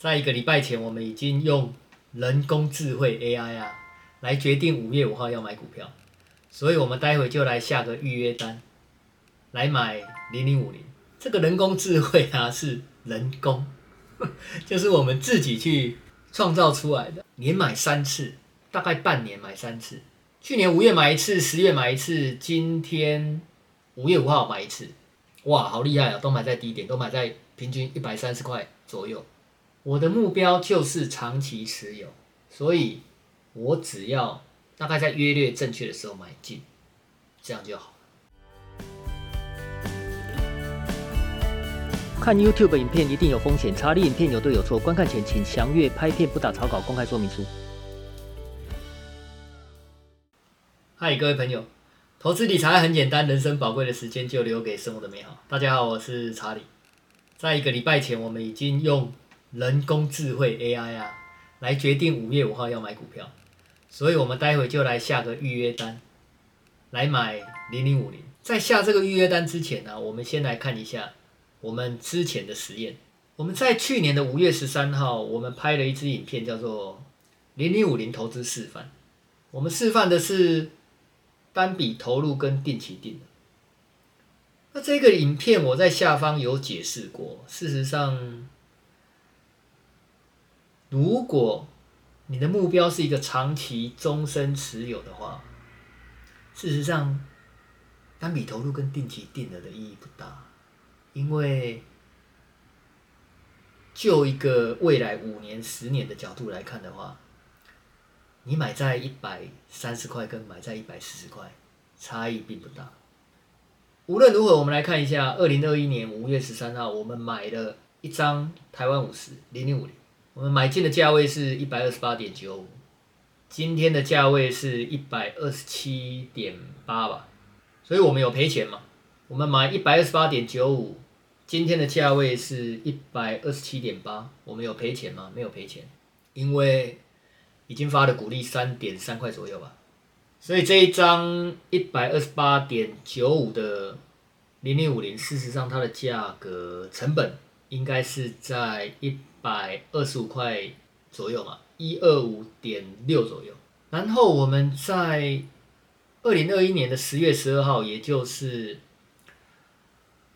在一个礼拜前，我们已经用人工智慧 AI 啊，来决定五月五号要买股票，所以我们待会就来下个预约单，来买零零五零。这个人工智慧啊，是人工，就是我们自己去创造出来的。年买三次，大概半年买三次。去年五月买一次，十月买一次，今天五月五号买一次。哇，好厉害啊！都买在低点，都买在平均一百三十块左右。我的目标就是长期持有，所以我只要大概在约略正确的时候买进，这样就好。看 YouTube 影片一定有风险，查理影片有对有错，观看前请详阅拍片不打草稿公开说明书。嗨，各位朋友，投资理财很简单，人生宝贵的时间就留给生活的美好。大家好，我是查理。在一个礼拜前，我们已经用人工智慧 AI 啊，来决定五月五号要买股票，所以我们待会就来下个预约单，来买零零五零。在下这个预约单之前呢，我们先来看一下我们之前的实验。我们在去年的五月十三号，我们拍了一支影片，叫做零零五零投资示范。我们示范的是单笔投入跟定期定。那这个影片我在下方有解释过，事实上。如果你的目标是一个长期终身持有的话，事实上，单笔投入跟定期定额的意义不大，因为就一个未来五年、十年的角度来看的话，你买在一百三十块跟买在一百四十块差异并不大。无论如何，我们来看一下二零二一年五月十三号，我们买了一张台湾五十零零五零。我们买进的价位是一百二十八点九五，今天的价位是一百二十七点八吧，所以我们有赔钱嘛？我们买一百二十八点九五，今天的价位是一百二十七点八，我们有赔钱吗？没有赔钱，因为已经发了股利三点三块左右吧，所以这一张一百二十八点九五的零零五零，事实上它的价格成本应该是在一。百二十五块左右嘛，一二五点六左右。然后我们在二零二一年的十月十二号，也就是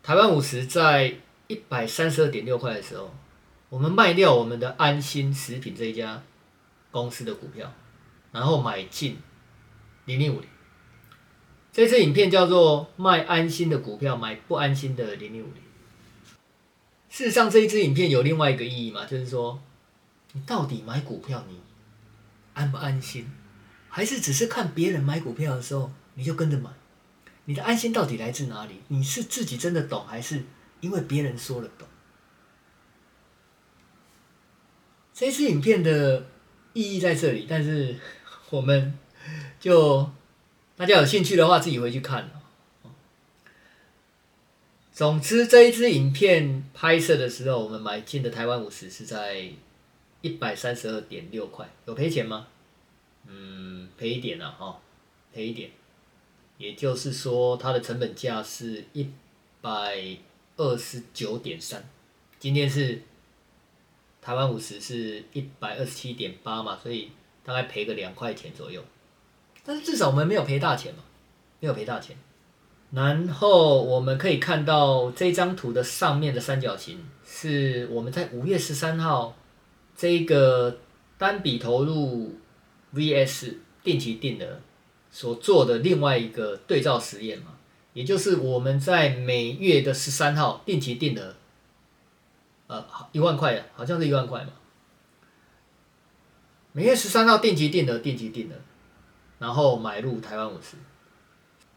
台湾五十在一百三十二点六块的时候，我们卖掉我们的安心食品这一家公司的股票，然后买进零零五零。这支影片叫做“卖安心的股票，买不安心的零零五零”。事实上，这一支影片有另外一个意义嘛，就是说，你到底买股票你安不安心，还是只是看别人买股票的时候你就跟着买？你的安心到底来自哪里？你是自己真的懂，还是因为别人说了懂？这一支影片的意义在这里，但是我们就大家有兴趣的话，自己回去看。总之，这一支影片拍摄的时候，我们买进的台湾五十是在一百三十二点六块，有赔钱吗？嗯，赔一点了哈，赔一点。也就是说，它的成本价是一百二十九点三，今天是台湾五十是一百二十七点八嘛，所以大概赔个两块钱左右。但是至少我们没有赔大钱嘛，没有赔大钱。然后我们可以看到这张图的上面的三角形，是我们在五月十三号这个单笔投入 vs 定期定额所做的另外一个对照实验嘛，也就是我们在每月的十三号定期定额，呃，一万块，好像是一万块嘛，每月十三号定期定额，定期定额，然后买入台湾五十。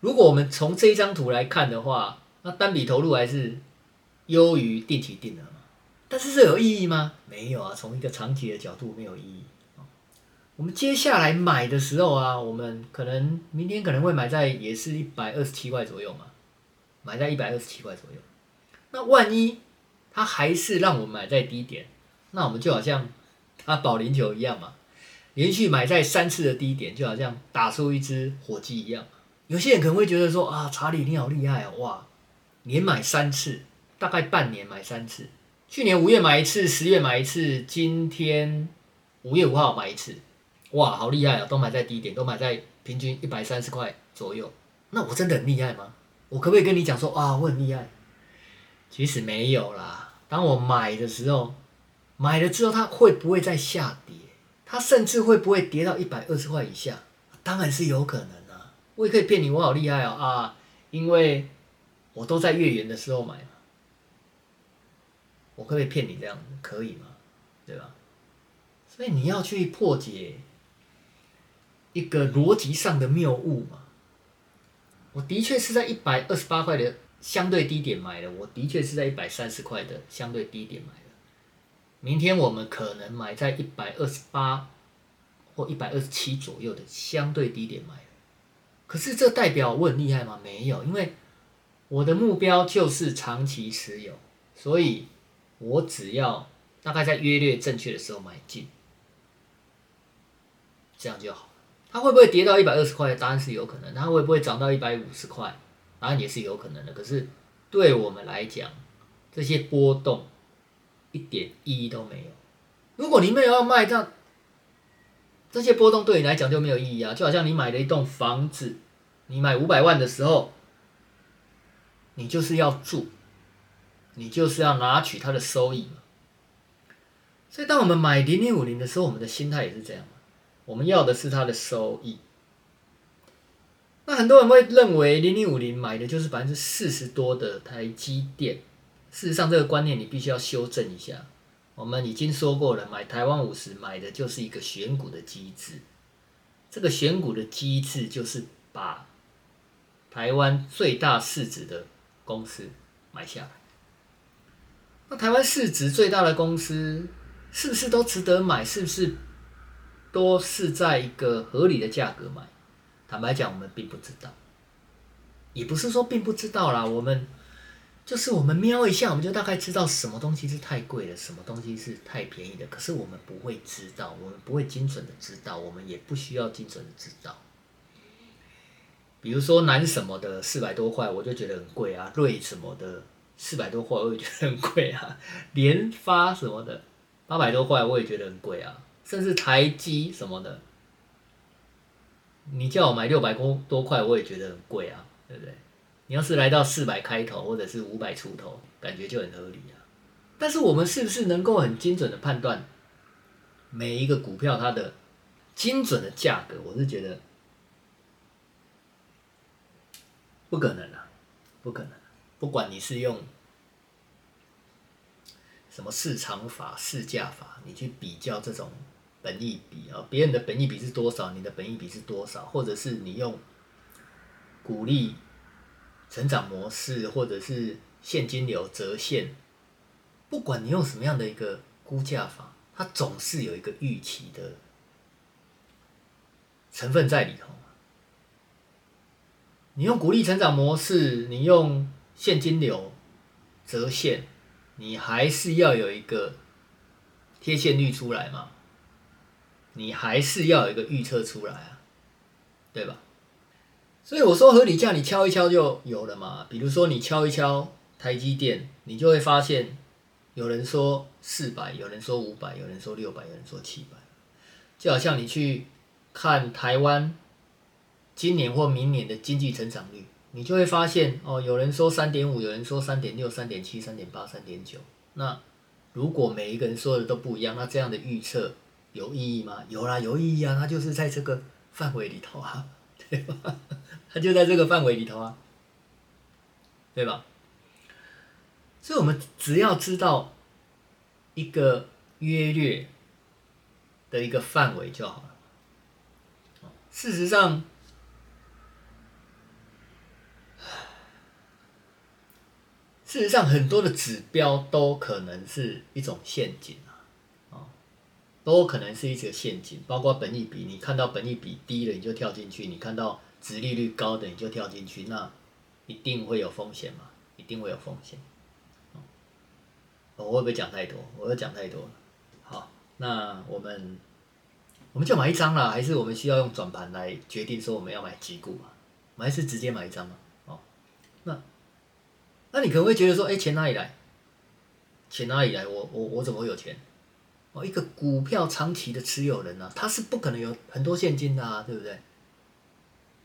如果我们从这一张图来看的话，那单笔投入还是优于定期定额嘛？但是这有意义吗？没有啊，从一个长期的角度没有意义。我们接下来买的时候啊，我们可能明天可能会买在也是一百二十七块左右嘛，买在一百二十七块左右。那万一它还是让我们买在低点，那我们就好像打保龄球一样嘛，连续买在三次的低点，就好像打出一支火鸡一样。有些人可能会觉得说啊，查理你好厉害哦，哇，年买三次，大概半年买三次，去年五月买一次，十月买一次，今天五月五号买一次，哇，好厉害啊！都买在低点，都买在平均一百三十块左右。那我真的很厉害吗？我可不可以跟你讲说啊，我很厉害？其实没有啦。当我买的时候，买了之后，它会不会再下跌？它甚至会不会跌到一百二十块以下？当然是有可能。我也可以骗你，我好厉害哦啊！因为我都在月圆的时候买嘛。我可不可以骗你这样？可以吗？对吧？所以你要去破解一个逻辑上的谬误嘛。我的确是在一百二十八块的相对低点买的，我的确是在一百三十块的相对低点买的。明天我们可能买在一百二十八或一百二十七左右的相对低点买。可是这代表我很厉害吗？没有，因为我的目标就是长期持有，所以我只要大概在约略正确的时候买进，这样就好。它会不会跌到一百二十块？答案是有可能。它会不会涨到一百五十块？答案也是有可能的。可是对我们来讲，这些波动一点意义都没有。如果你没有要卖，这样这些波动对你来讲就没有意义啊！就好像你买了一栋房子，你买五百万的时候，你就是要住，你就是要拿取它的收益。所以，当我们买零零五零的时候，我们的心态也是这样。我们要的是它的收益。那很多人会认为零零五零买的就是百分之四十多的台积电。事实上，这个观念你必须要修正一下。我们已经说过了，买台湾五十买的就是一个选股的机制。这个选股的机制就是把台湾最大市值的公司买下来。那台湾市值最大的公司是不是都值得买？是不是？都是在一个合理的价格买，坦白讲，我们并不知道，也不是说并不知道啦，我们就是我们瞄一下，我们就大概知道什么东西是太贵了，什么东西是太便宜的。可是我们不会知道，我们不会精准的知道，我们也不需要精准的知道。比如说南什么的四百多块，我就觉得很贵啊；瑞什么的四百多块，我也觉得很贵啊；联发什么的八百多块，我也觉得很贵啊。甚至台积什么的，你叫我买六百多多块，我也觉得很贵啊，对不对？你要是来到四百开头或者是五百出头，感觉就很合理啊。但是我们是不是能够很精准的判断每一个股票它的精准的价格？我是觉得不可能啊，不可能。不管你是用。什么市场法、市价法，你去比较这种。本益比啊，别人的本益比是多少？你的本益比是多少？或者是你用股利成长模式，或者是现金流折现，不管你用什么样的一个估价法，它总是有一个预期的成分在里头。你用股利成长模式，你用现金流折现，你还是要有一个贴现率出来嘛？你还是要有一个预测出来啊，对吧？所以我说合理价，你敲一敲就有了嘛。比如说你敲一敲台积电，你就会发现有人说四百，有人说五百，有人说六百，有人说七百。就好像你去看台湾今年或明年的经济成长率，你就会发现哦，有人说三点五，有人说三点六、三点七、三点八、三点九。那如果每一个人说的都不一样，那这样的预测。有意义吗？有啦，有意义啊！它就是在这个范围里头啊，对吧？就在这个范围里头啊，对吧？所以，我们只要知道一个约略的一个范围就好了。事实上，事实上，很多的指标都可能是一种陷阱啊。都可能是一个陷阱，包括本益比，你看到本益比低了你就跳进去，你看到殖利率高的你就跳进去，那一定会有风险嘛？一定会有风险。我会不会讲太多？我会讲太多了。好，那我们我们就买一张啦，还是我们需要用转盘来决定说我们要买几股嘛？我们还是直接买一张嘛？哦，那那你可能会觉得说，哎，钱哪里来？钱哪里来？我我我怎么会有钱？哦，一个股票长期的持有人啊，他是不可能有很多现金的啊，对不对？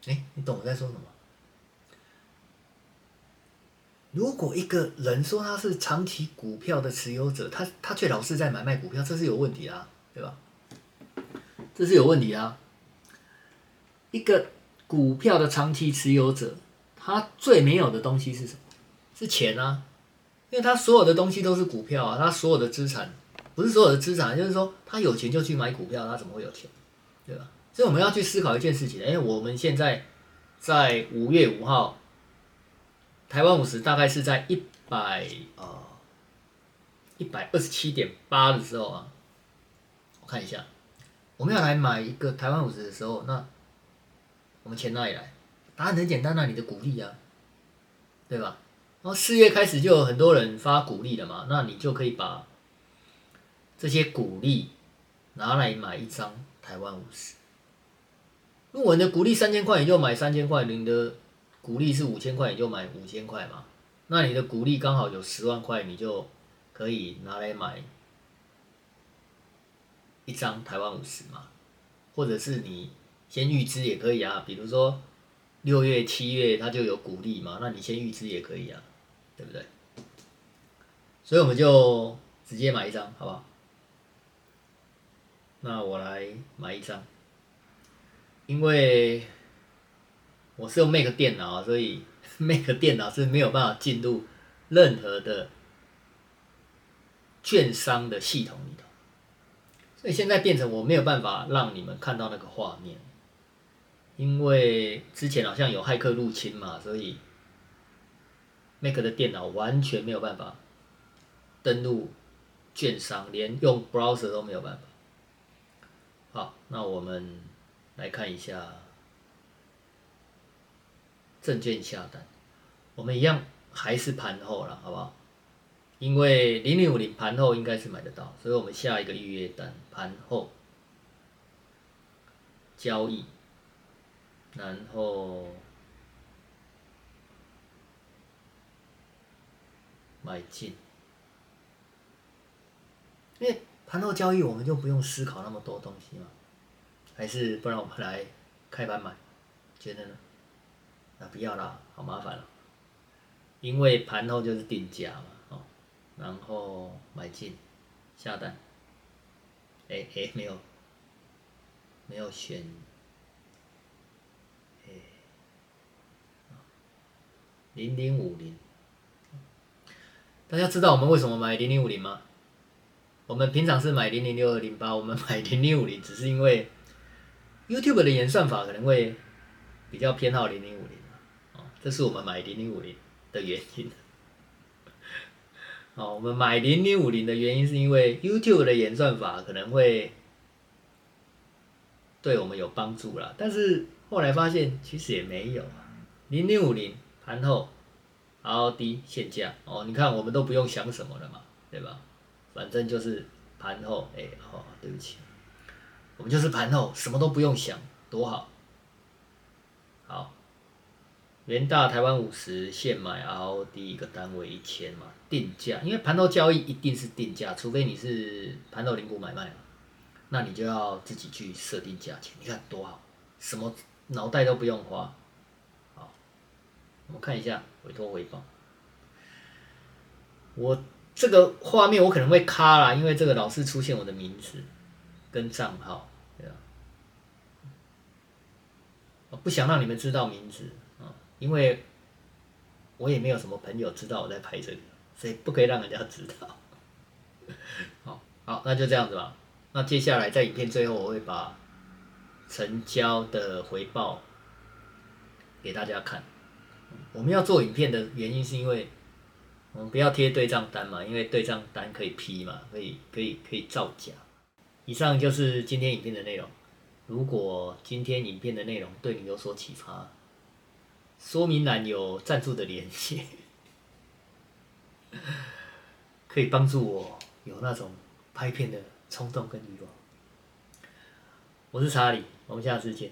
哎，你懂我在说什么？如果一个人说他是长期股票的持有者，他他却老是在买卖股票，这是有问题啊，对吧？这是有问题啊。一个股票的长期持有者，他最没有的东西是什么？是钱啊，因为他所有的东西都是股票啊，他所有的资产不是所有的资产，就是说他有钱就去买股票，他怎么会有钱？对吧？所以我们要去思考一件事情，哎，我们现在在五月五号。台湾五十大概是在一百啊一百二十七点八的时候啊，我看一下，我们要来买一个台湾五十的时候，那我们钱哪里来？答案很简单啊，你的股利啊，对吧？然后四月开始就有很多人发股利了嘛，那你就可以把这些股利拿来买一张台湾五十。如果你的股利三千块，你就买三千块，你的。股利是五千块，你就买五千块嘛。那你的股利刚好有十万块，你就可以拿来买一张台湾五十嘛。或者是你先预支也可以啊，比如说六月、七月它就有股利嘛，那你先预支也可以啊，对不对？所以我们就直接买一张，好不好？那我来买一张，因为。我是用 Mac 电脑，所以 Mac 电脑是没有办法进入任何的券商的系统里头，所以现在变成我没有办法让你们看到那个画面，因为之前好像有骇客入侵嘛，所以 Mac 的电脑完全没有办法登录券商，连用 Browser 都没有办法。好，那我们来看一下。证券下单，我们一样还是盘后了，好不好？因为零零五零盘后应该是买得到，所以我们下一个预约单盘后交易，然后买进。因为盘后交易，我们就不用思考那么多东西嘛，还是不然我们来开盘买，觉得呢？那不要啦，好麻烦了，因为盘后就是定价嘛，哦，然后买进，下单，哎哎，没有，没有选，哎，零零五零，大家知道我们为什么买零零五零吗？我们平常是买零零六二零八，我们买零零五零只是因为 YouTube 的演算法可能会比较偏好零零五零。这是我们买零零五零的原因。哦，我们买零零五零的原因是因为 YouTube 的演算法可能会对我们有帮助啦，但是后来发现其实也没有啊。零零五零盘后，RD 现价哦，你看我们都不用想什么了嘛，对吧？反正就是盘后，哎，哦，对不起，我们就是盘后，什么都不用想，多好，好。元大台湾五十现买 ROD 一个单位一千嘛，定价，因为盘后交易一定是定价，除非你是盘后零股买卖嘛，那你就要自己去设定价钱。你看多好，什么脑袋都不用花。好，我们看一下委托回报。我这个画面我可能会卡啦，因为这个老是出现我的名字跟账号，对吧？我不想让你们知道名字啊。因为我也没有什么朋友知道我在拍这个，所以不可以让人家知道。好，好，那就这样子吧。那接下来在影片最后，我会把成交的回报给大家看。我们要做影片的原因是因为我们不要贴对账单嘛，因为对账单可以批嘛，可以可以可以造假。以上就是今天影片的内容。如果今天影片的内容对你有所启发，说明栏有赞助的联系，可以帮助我有那种拍片的冲动跟欲望。我是查理，我们下次见。